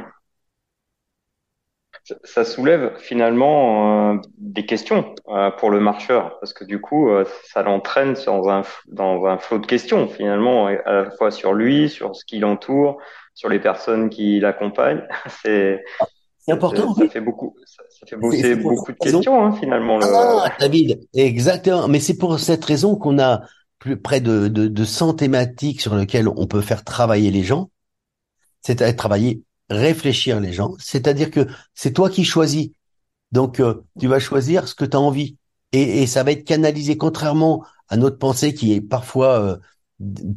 Ça soulève finalement euh, des questions euh, pour le marcheur, parce que du coup, euh, ça l'entraîne dans un, dans un flot de questions, finalement, à la fois sur lui, sur ce qui l'entoure, sur les personnes qui l'accompagnent. C'est important. Ça, fait beaucoup, ça, fait bosser beaucoup de questions, hein, finalement. Ah, David, exactement. Mais c'est pour cette raison qu'on a plus près de, de, de 100 thématiques sur lesquelles on peut faire travailler les gens, c'est-à-dire travailler, réfléchir les gens, c'est-à-dire que c'est toi qui choisis. Donc euh, tu vas choisir ce que tu as envie et, ça va être canalisé contrairement à notre pensée qui est parfois euh,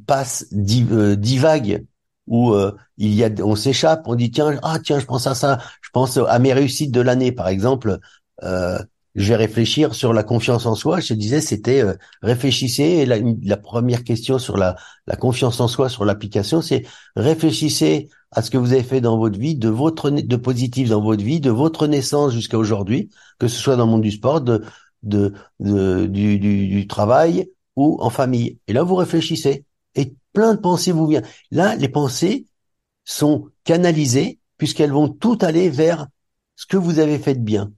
passe euh, divague où euh, il y a on s'échappe, on dit tiens ah tiens je pense à ça, je pense à mes réussites de l'année par exemple. Je vais réfléchir sur la confiance en soi. Je te disais, c'était euh, réfléchissez. la, la, première question sur la, la confiance en soi sur l'application, c'est réfléchissez à ce que vous avez fait dans votre vie, de votre de positif dans votre vie, de votre naissance jusqu'à aujourd'hui, que ce soit dans le monde du sport, de, de, de du, du, du, travail ou en famille. Et là, vous réfléchissez et plein de pensées vous viennent. Là, les pensées sont canalisées puisqu'elles vont tout aller vers ce que vous avez fait de bien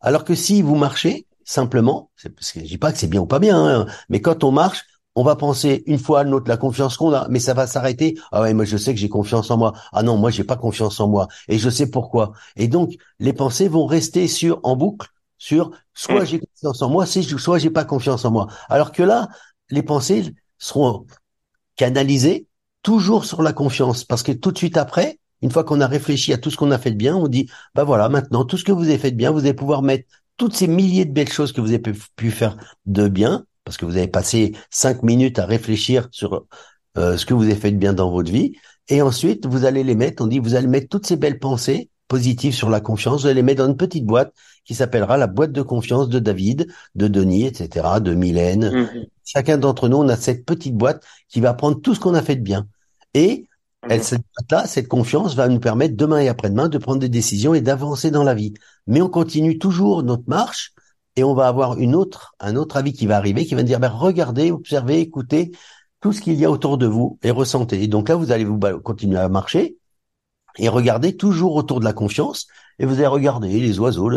alors que si vous marchez simplement, parce que je dis pas que c'est bien ou pas bien, hein, mais quand on marche, on va penser une fois à l'autre la confiance qu'on a, mais ça va s'arrêter. Ah ouais, moi je sais que j'ai confiance en moi. Ah non, moi j'ai pas confiance en moi et je sais pourquoi. Et donc les pensées vont rester sur en boucle sur soit mm. j'ai confiance en moi, soit j'ai pas confiance en moi. Alors que là, les pensées seront canalisées toujours sur la confiance parce que tout de suite après, une fois qu'on a réfléchi à tout ce qu'on a fait de bien, on dit, bah voilà, maintenant, tout ce que vous avez fait de bien, vous allez pouvoir mettre toutes ces milliers de belles choses que vous avez pu faire de bien, parce que vous avez passé cinq minutes à réfléchir sur euh, ce que vous avez fait de bien dans votre vie, et ensuite, vous allez les mettre, on dit, vous allez mettre toutes ces belles pensées positives sur la confiance, vous allez les mettre dans une petite boîte qui s'appellera la boîte de confiance de David, de Denis, etc., de Mylène. Mhm. Chacun d'entre nous, on a cette petite boîte qui va prendre tout ce qu'on a fait de bien. Et elle, cette boîte-là, cette confiance va nous permettre demain et après-demain de prendre des décisions et d'avancer dans la vie. Mais on continue toujours notre marche et on va avoir une autre, un autre avis qui va arriver, qui va dire, ben, regardez, observez, écoutez tout ce qu'il y a autour de vous et ressentez. Et donc là, vous allez vous continuer à marcher et regarder toujours autour de la confiance et vous allez regarder les oiseaux,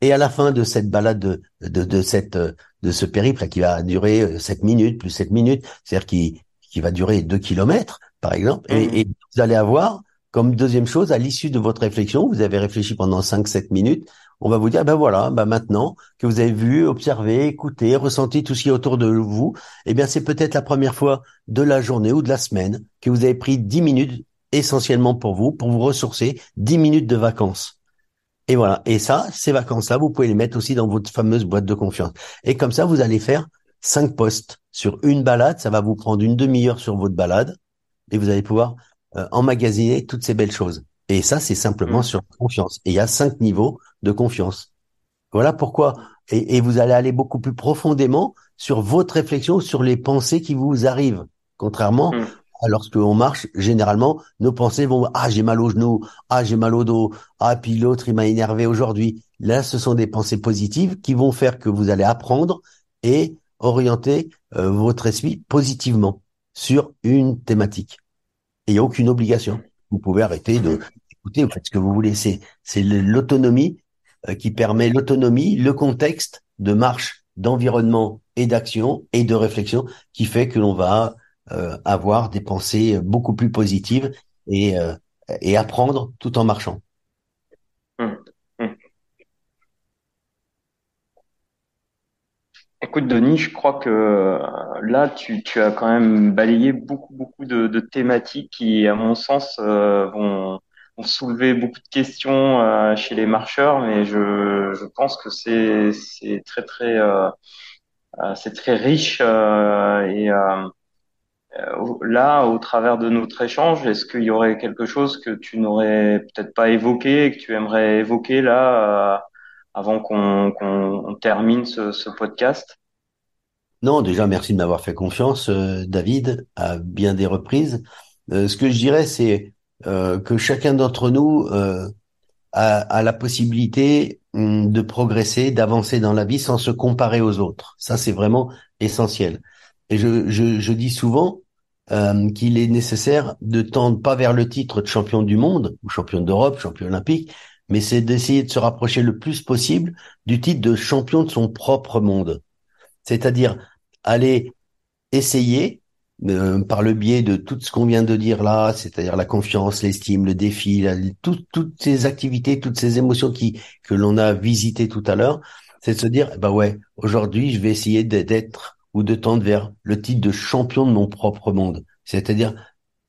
et à la fin de cette balade de, de, de cette de ce périple qui va durer 7 euh, minutes plus 7 minutes, c'est-à-dire qui qui va durer 2 kilomètres par exemple, et, mmh. et, vous allez avoir comme deuxième chose à l'issue de votre réflexion, vous avez réfléchi pendant 5-7 minutes, on va vous dire, ben voilà, ben maintenant que vous avez vu, observé, écouté, ressenti tout ce qui est autour de vous, eh bien c'est peut-être la première fois de la journée ou de la semaine que vous avez pris 10 minutes essentiellement pour vous, pour vous ressourcer, 10 minutes de vacances. Et voilà. Et ça, ces vacances-là, vous pouvez les mettre aussi dans votre fameuse boîte de confiance. Et comme ça, vous allez faire cinq postes sur une balade. Ça va vous prendre une demi-heure sur votre balade et vous allez pouvoir euh, emmagasiner toutes ces belles choses. Et ça, c'est simplement mmh. sur confiance. Et il y a cinq niveaux de confiance. Voilà pourquoi. Et, vous allez aller beaucoup plus profondément sur votre réflexion, sur les pensées qui vous arrivent. Contrairement mmh. à lorsqu'on marche, généralement, nos pensées vont ah j'ai mal au genou, ah j'ai mal au dos, ah puis l'autre il m'a énervé aujourd'hui. Là, ce sont des pensées positives qui vont faire que vous allez apprendre et orienter euh, votre esprit positivement sur une thématique. Et il aucune obligation. Vous pouvez arrêter de écouter, vous faites ce que vous voulez. C'est, c'est l'autonomie euh, qui permet l'autonomie, le contexte de marche, d'environnement et d'action et de réflexion qui fait que l'on va euh, avoir des pensées beaucoup plus positives et, euh, et apprendre tout en marchant. Écoute, Denis, je crois que euh, là, tu, as quand même balayé beaucoup, beaucoup de, thématiques qui, à mon sens, euh, vont, soulever beaucoup de questions euh, chez les marcheurs, mais je, pense que c'est très, très, c'est très riche. et là, au travers de notre échange, est-ce qu'il y aurait quelque chose que tu n'aurais peut-être pas évoqué que tu aimerais évoquer là avant qu'on termine ce, podcast Non, déjà merci de m'avoir fait confiance, euh, David, à bien des reprises. Euh, ce que je dirais, c'est euh, que chacun d'entre nous a, la possibilité hum, de progresser, d'avancer dans la vie sans se comparer aux autres. Ça, c'est vraiment essentiel. Et je, je dis souvent qu'il est nécessaire de tendre pas vers le titre de champion du monde ou champion d'Europe, champion olympique, mais c'est d'essayer de se rapprocher le plus possible du titre de champion de son propre monde. C'est-à-dire aller essayer, euh, par le biais de tout ce qu'on vient de dire là, c'est-à-dire la confiance, l'estime, le défi, toutes ces activités, toutes ces émotions qui que l'on a visitées tout à l'heure, c'est de se dire, bah ouais, aujourd'hui, je vais essayer d'être ou de tendre vers le titre de champion de mon propre monde. C'est-à-dire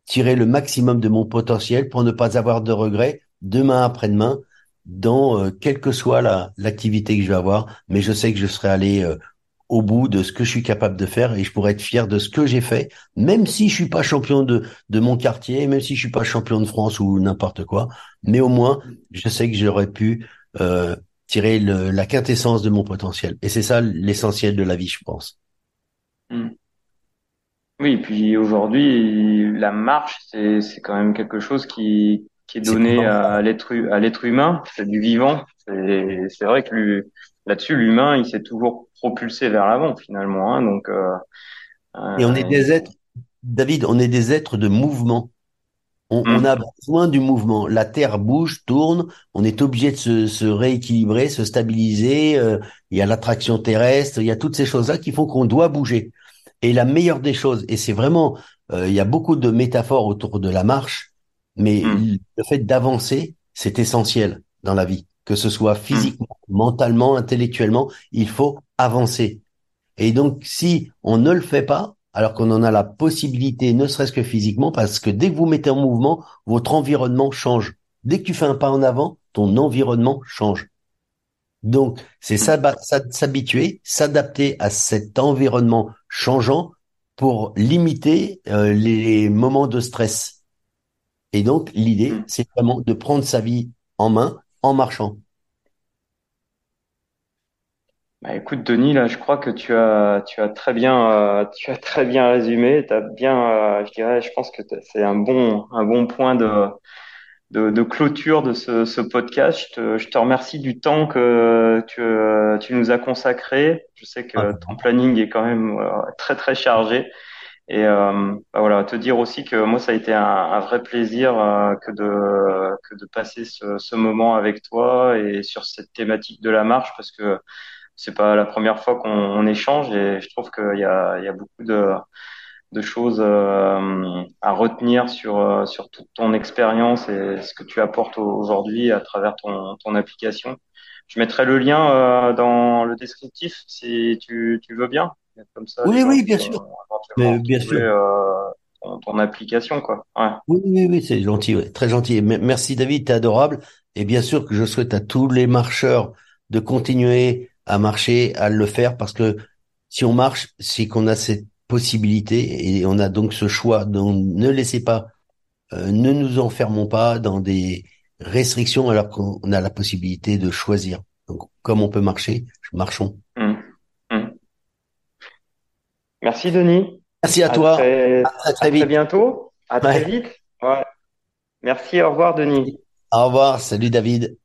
tirer le maximum de mon potentiel pour ne pas avoir de regrets demain après-demain, dans euh, quelle que soit la l'activité que je vais avoir, mais je sais que je serai allé euh, au bout de ce que je suis capable de faire et je pourrais être fier de ce que j'ai fait, même si je suis pas champion de, de mon quartier, même si je suis pas champion de France ou n'importe quoi, mais au moins je sais que j'aurais pu euh, tirer la quintessence de mon potentiel. Et c'est ça l'essentiel de la vie, je pense. Hmm. Oui, puis aujourd'hui, la marche, c'est quand même quelque chose qui, qui est donné à l'être à l'être humain, c'est du vivant. C'est vrai que là-dessus, l'humain, il s'est toujours propulsé vers l'avant finalement. Hein, donc, euh, et on est des êtres, David, on est des êtres de mouvement. On, on, hmm. a besoin du mouvement. La Terre bouge, tourne. On est obligé de se, se rééquilibrer, se stabiliser. Euh, il y a l'attraction terrestre. Il y a toutes ces choses-là qui font qu'on doit bouger. Et la meilleure des choses, et c'est vraiment, euh, il y a beaucoup de métaphores autour de la marche. Mais hmm. le fait d'avancer, c'est essentiel dans la vie, que ce soit physiquement, hmm. mentalement, intellectuellement, il faut avancer. Et donc, si on ne le fait pas, alors qu'on en a la possibilité, ne serait-ce que physiquement, parce que dès que vous mettez en mouvement, votre environnement change. Dès que tu fais un pas en avant, ton environnement change. Donc, c'est s'habituer, s'adapter à cet environnement changeant pour limiter euh, les moments de stress. Et donc, l'idée, mm. c'est vraiment de prendre sa vie en main en marchant. Bah, écoute, Denis, là, je crois que tu as, tu as très bien, euh, tu as très bien résumé. Bien, euh, je dirais, je pense que c'est un bon, un bon point de, de, de clôture de ce, ce podcast. Je te, je te remercie du temps que tu, tu nous as consacré. Je sais que ton planning est quand même euh, très, très chargé. Et euh, bah voilà, te dire aussi que moi, ça a été un, un vrai plaisir euh, que de que de passer ce, ce moment avec toi et sur cette thématique de la marche, parce que c'est pas la première fois qu'on échange et je trouve qu'il y a, il y a beaucoup de, de choses euh, à retenir sur euh, sur toute ton expérience et ce que tu apportes aujourd'hui à travers ton, ton application. Je mettrai le lien euh, dans le descriptif si tu, tu veux bien. Comme ça, les Oui, oui, bien sûr. Mais bien sûr. euh, ton, ton application, quoi. Ouais. Oui, oui, oui, c'est gentil, ouais, très gentil. Me- Merci David, t'es adorable. Et bien sûr que je souhaite à tous les marcheurs de continuer à marcher, à le faire, parce que si on marche, c'est qu'on a cette possibilité et on a donc ce choix. Donc ne laissez pas, euh, ne nous enfermons pas dans des restrictions alors qu'on a la possibilité de choisir. Donc comme on peut marcher, marchons. Hum. Merci, Denis. Merci à À toi, très, à très à très bientôt. À très vite. Ouais. Merci. Au revoir, Denis. Au revoir, salut David.